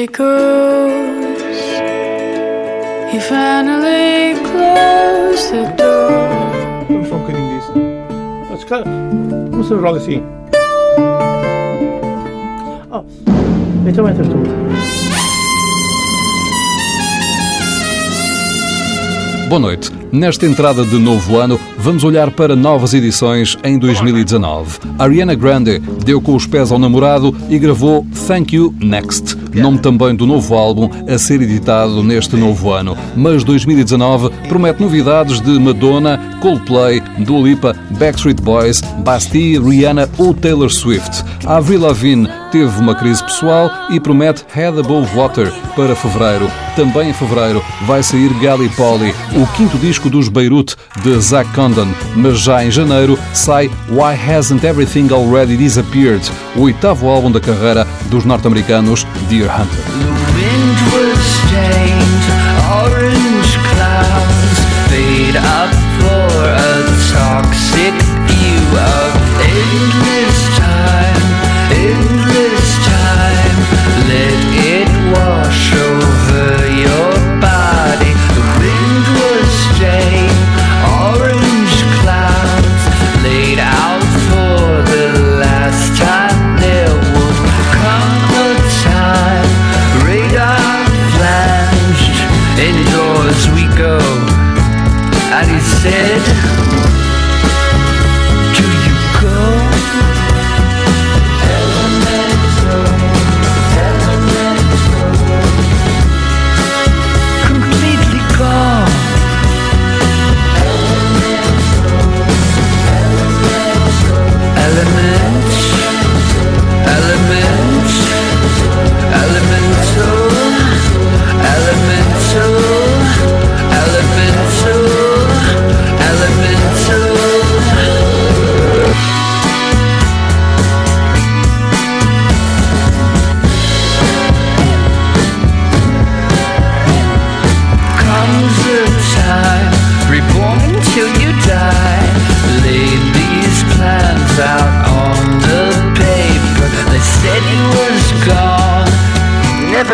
he goes. He finally closed the door. Vamos só um bocadinho disso. Mas, cara, se joga assim. Oh, então entras tu. Boa noite. Nesta entrada de novo ano, vamos olhar para novas edições em 2019. Ariana Grande deu com os pés ao namorado e gravou Thank You Next, nome também do novo álbum a ser editado neste novo ano. Mas 2019 promete novidades de Madonna, Coldplay, Dua Lipa, Backstreet Boys, Bastille, Rihanna ou Taylor Swift. Avril Lavigne teve uma crise pessoal e promete Head Above Water para fevereiro. Também em fevereiro vai sair Gallipoli, o quinto disco dos Beirut de Zach Condon, mas já em janeiro sai Why Hasn't Everything Already Disappeared, o oitavo álbum da carreira dos norte-americanos Deer Hunter.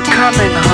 Coming home.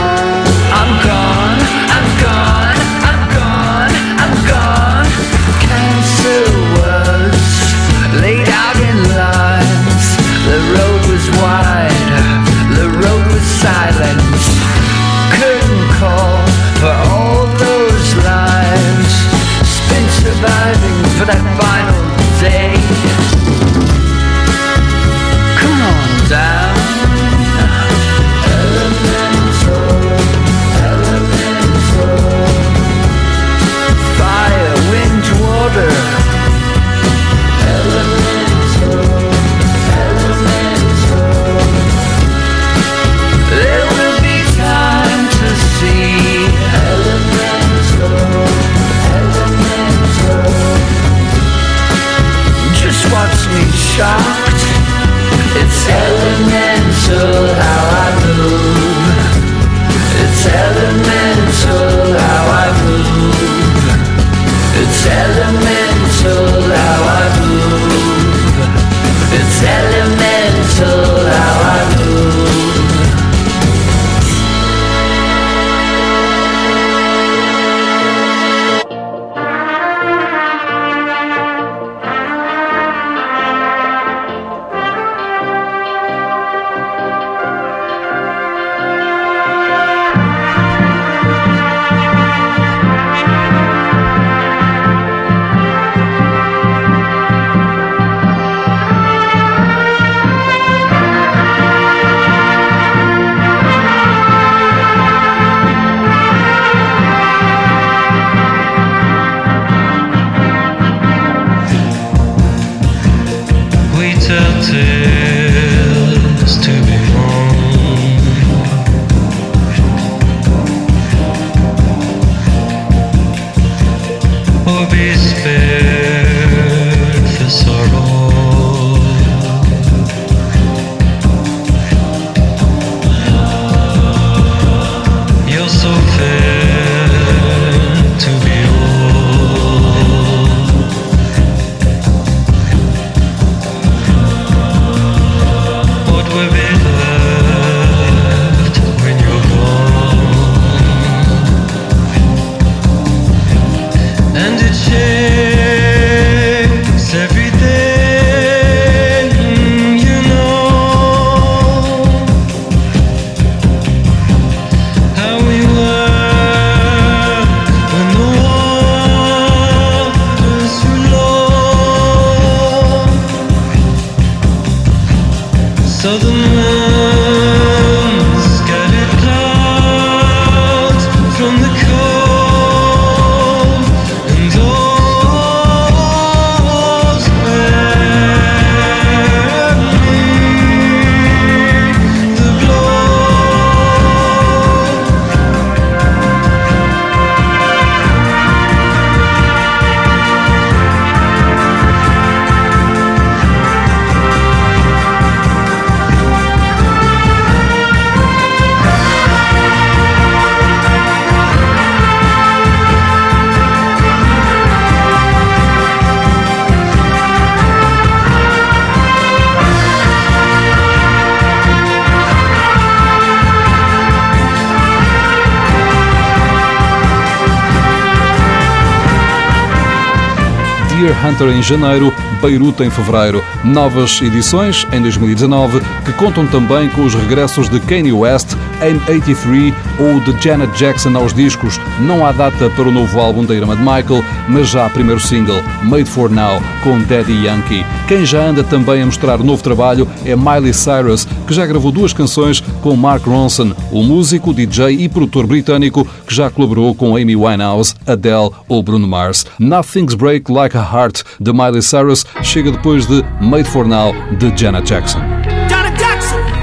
Deer Hunter em janeiro, Beirute em fevereiro. Novas edições em 2019 que contam também com os regressos de Kanye West em 83 ou de Janet Jackson aos discos. Não há data para o novo álbum da Irma de Michael, mas já há primeiro single, Made for Now, com Daddy Yankee. Quem já anda também a mostrar novo trabalho é Miley Cyrus, que já gravou duas canções com Mark Ronson, o músico, DJ e produtor britânico que já colaborou com Amy Winehouse, Adele ou Bruno Mars. Nothing's Break Like a Heart de Miley Cyrus chega depois de Made for Now de Janet Jackson. Janet Jackson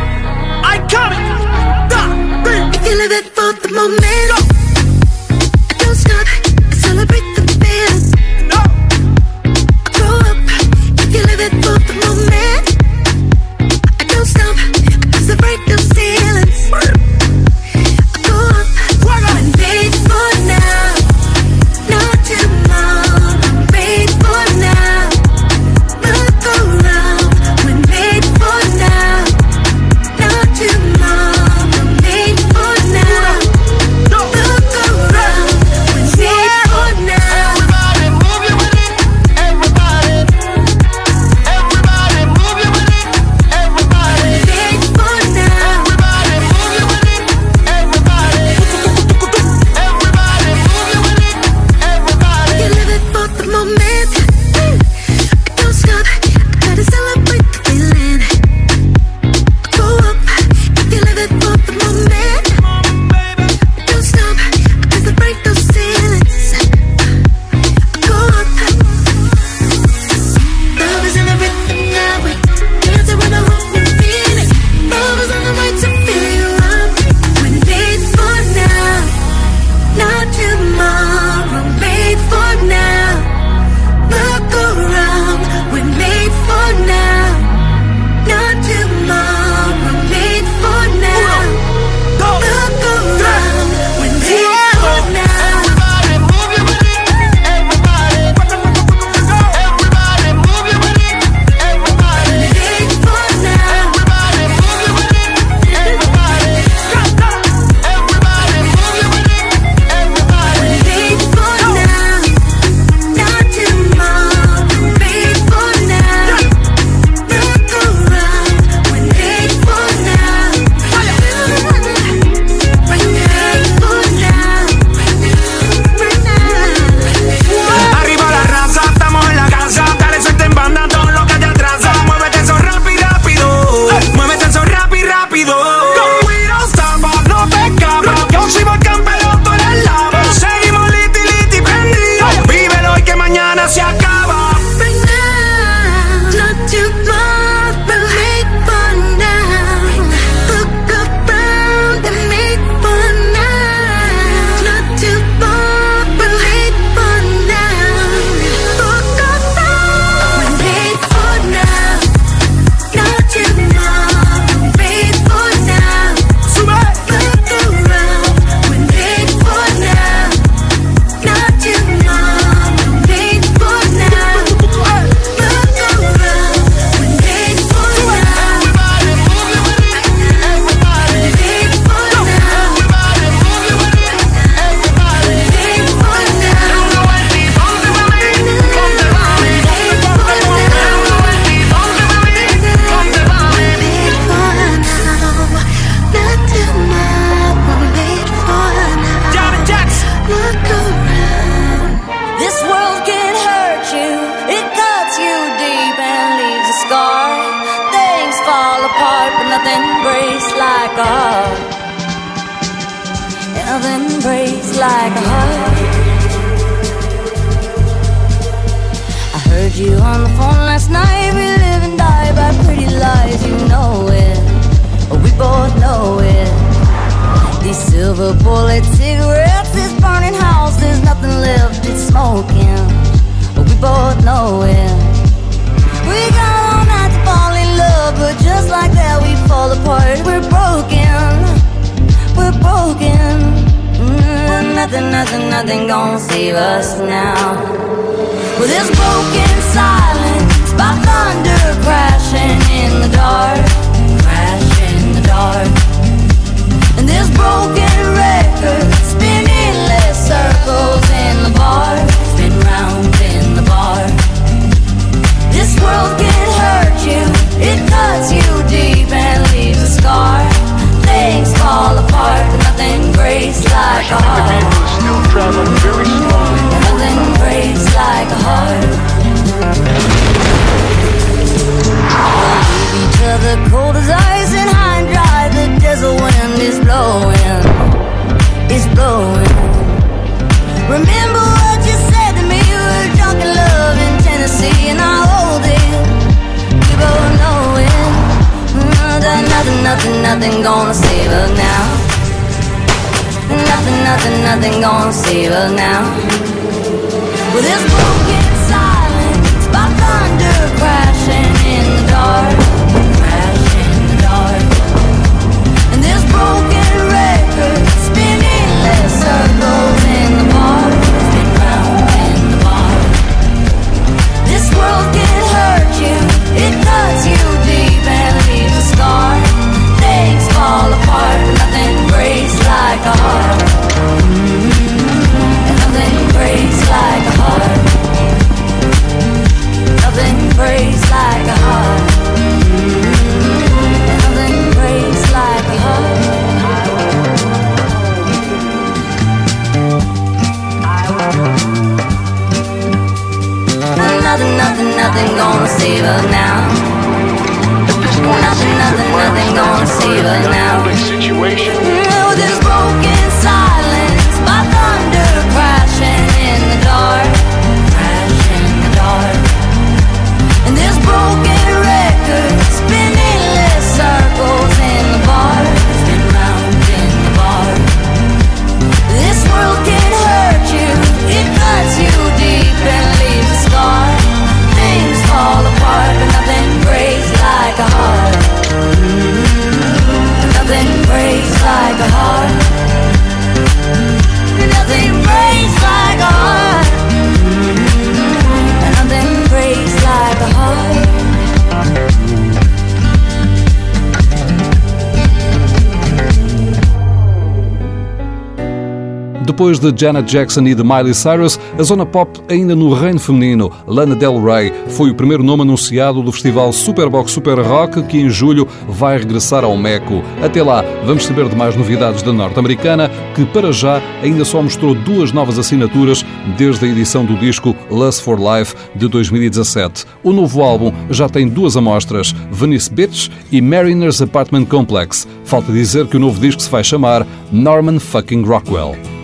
Depois de Janet Jackson e de Miley Cyrus, a zona pop ainda no reino feminino, Lana Del Rey, foi o primeiro nome anunciado do festival Superbox Super Rock, que em julho vai regressar ao Meco. Até lá, vamos saber de mais novidades da norte-americana, que para já ainda só mostrou duas novas assinaturas desde a edição do disco Lust for Life de 2017. O novo álbum já tem duas amostras, Venice Beach e Mariner's Apartment Complex. Falta dizer que o novo disco se vai chamar Norman Fucking Rockwell.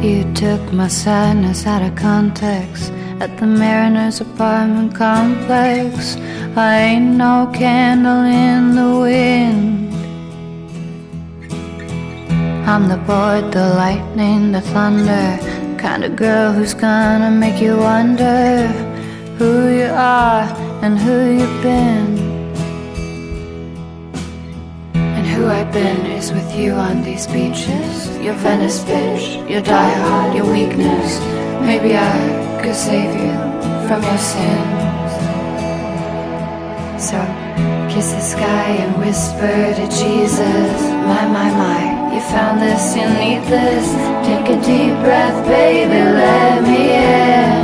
You took my sadness out of context at the Mariner's apartment complex. I ain't no candle in the wind. I'm the board, the lightning, the thunder. Kind of girl who's gonna make you wonder who you are and who you've been. Who I've been is with you on these beaches. Your Venice bitch, your diehard, your weakness. Maybe I could save you from your sins. So kiss the sky and whisper to Jesus. My, my, my, you found this, you need this. Take a deep breath, baby, let me in.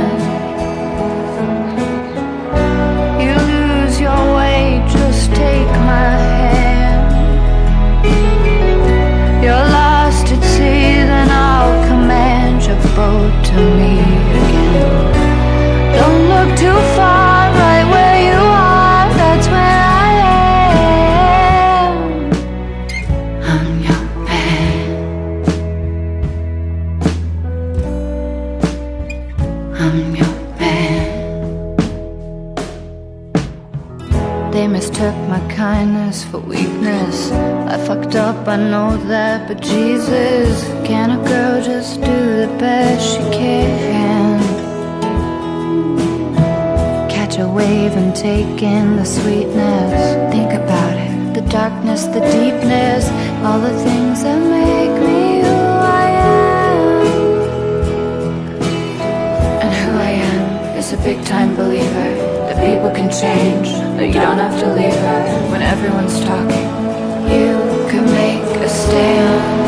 I know that, but Jesus, can a girl just do the best she can? Catch a wave and take in the sweetness. Think about it the darkness, the deepness, all the things that make me who I am. And who I am is a big time believer that people can change, that you don't have to leave her when everyone's talking. You can make a stand.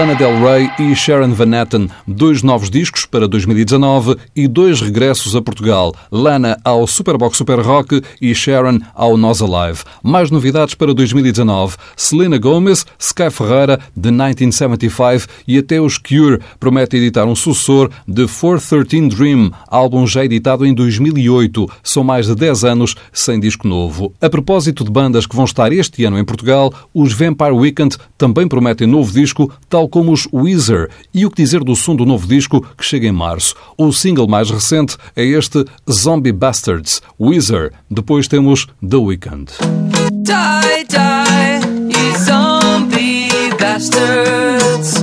Lana Del Rey e Sharon Van Etten, dois novos discos para 2019 e dois regressos a Portugal. Lana ao Superbox Super Rock e Sharon ao Nós Alive. Mais novidades para 2019: Selena Gomez, Sky Ferreira, The 1975 e até os Cure promete editar um sucessor de 413 Dream, álbum já editado em 2008. São mais de 10 anos sem disco novo. A propósito de bandas que vão estar este ano em Portugal, os Vampire Weekend também prometem novo disco, tal como os Weezer. E o que dizer do som do novo disco que chega em março? O single mais recente é este Zombie Bastards, Weezer. Depois temos The Weeknd. Die, die, you zombie bastards.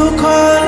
so cold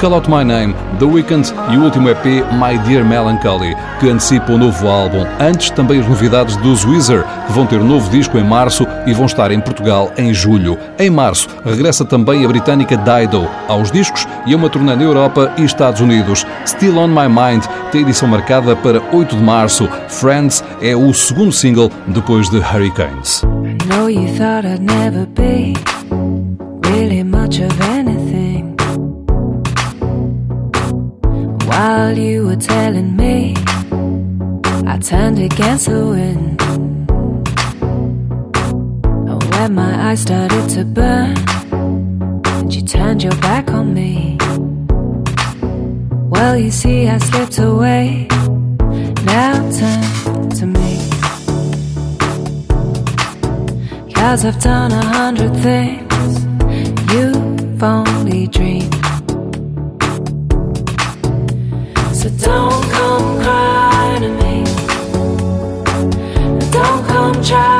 Call Out My Name, The Weeknd e o último EP My Dear Melancholy, que antecipa o um novo álbum. Antes também as novidades dos Weezer, que vão ter um novo disco em março e vão estar em Portugal em julho. Em março regressa também a britânica Dido aos discos e a uma turnê na Europa e Estados Unidos. Still On My Mind tem edição marcada para 8 de março. Friends é o segundo single depois de Hurricanes. I know you thought I'd never be really much of anything. While you were telling me, I turned against the wind. And when my eyes started to burn, and you turned your back on me. Well, you see, I slipped away. Now turn to me. Cause I've done a hundred things you've only dreamed. don't come cry to me. Don't come try.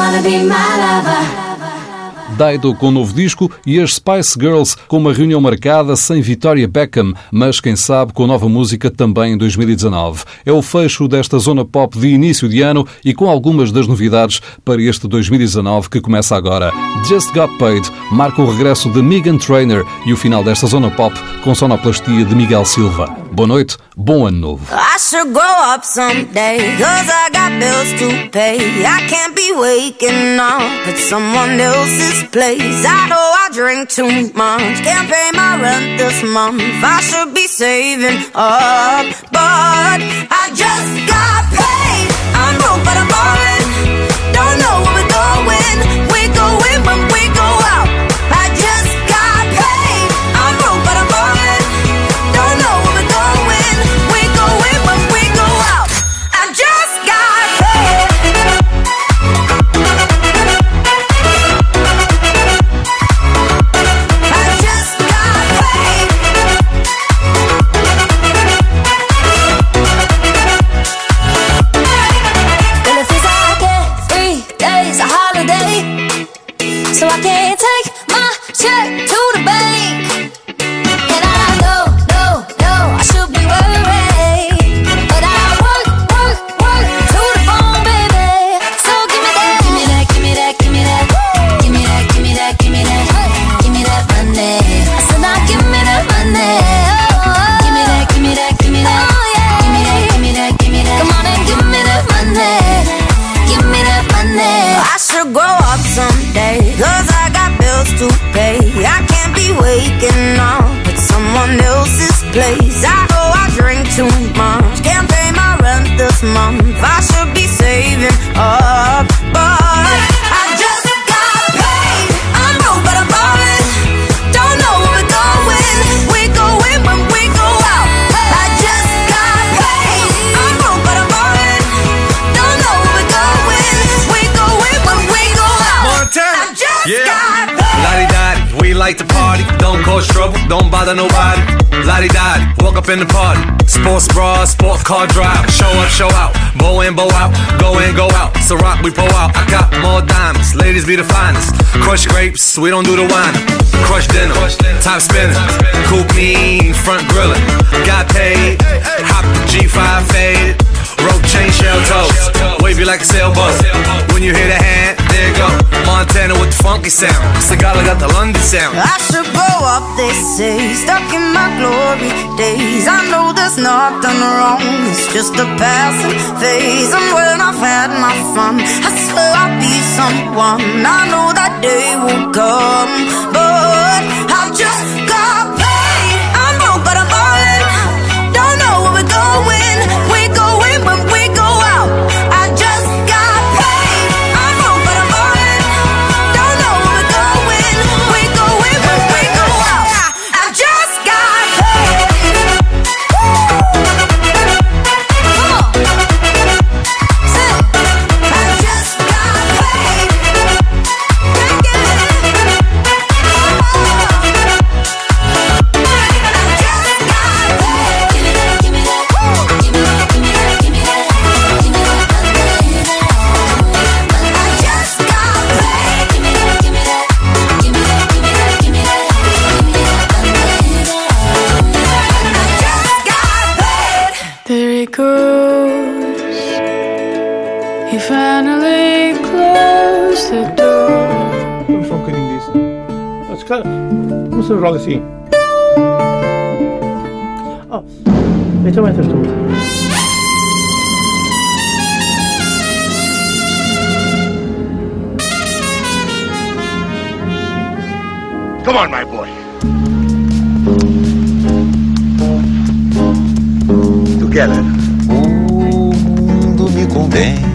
Wanna be my lover. Dido com novo disco e as Spice Girls com uma reunião marcada sem Victoria Beckham, mas quem sabe com nova música também em 2019. É o fecho desta zona pop de início de ano e com algumas das novidades para este 2019 que começa agora. Just Got Paid marca o regresso de Megan Trainor e o final desta zona pop com sonoplastia de Miguel Silva. Boa noite, bom ano novo. I can't be waking up at someone else's place. I know I drink too much, can't pay my rent this month. I should be saving up, but I just got paid. I'm broke, but I'm ballin'. We like to party. Don't cause trouble, don't bother nobody. Lottie Dottie, walk up in the party. Sports bra, sport car drive. Show up, show out. Bow in, bow out. Go in, go out. So rock, we pull out. I got more diamonds. Ladies be the finest. Crush grapes, we don't do the wine. Crush dinner, top spinning. Coupe mean, front grilling. Got paid, hop the G5 faded. Rope chain shell toes. Wavy like a sailboat. When you hear the hand, go. Montana with the funky sound. Sagala got the London sound. I should grow up, they say, stuck in my glory days. I know there's nothing wrong, it's just a passing phase. And when I've had my fun, I swear I'll be someone. I know that day will come, but I'm just Assim. Oh, então entras tu. Come on, my boy. Together. O mundo me condena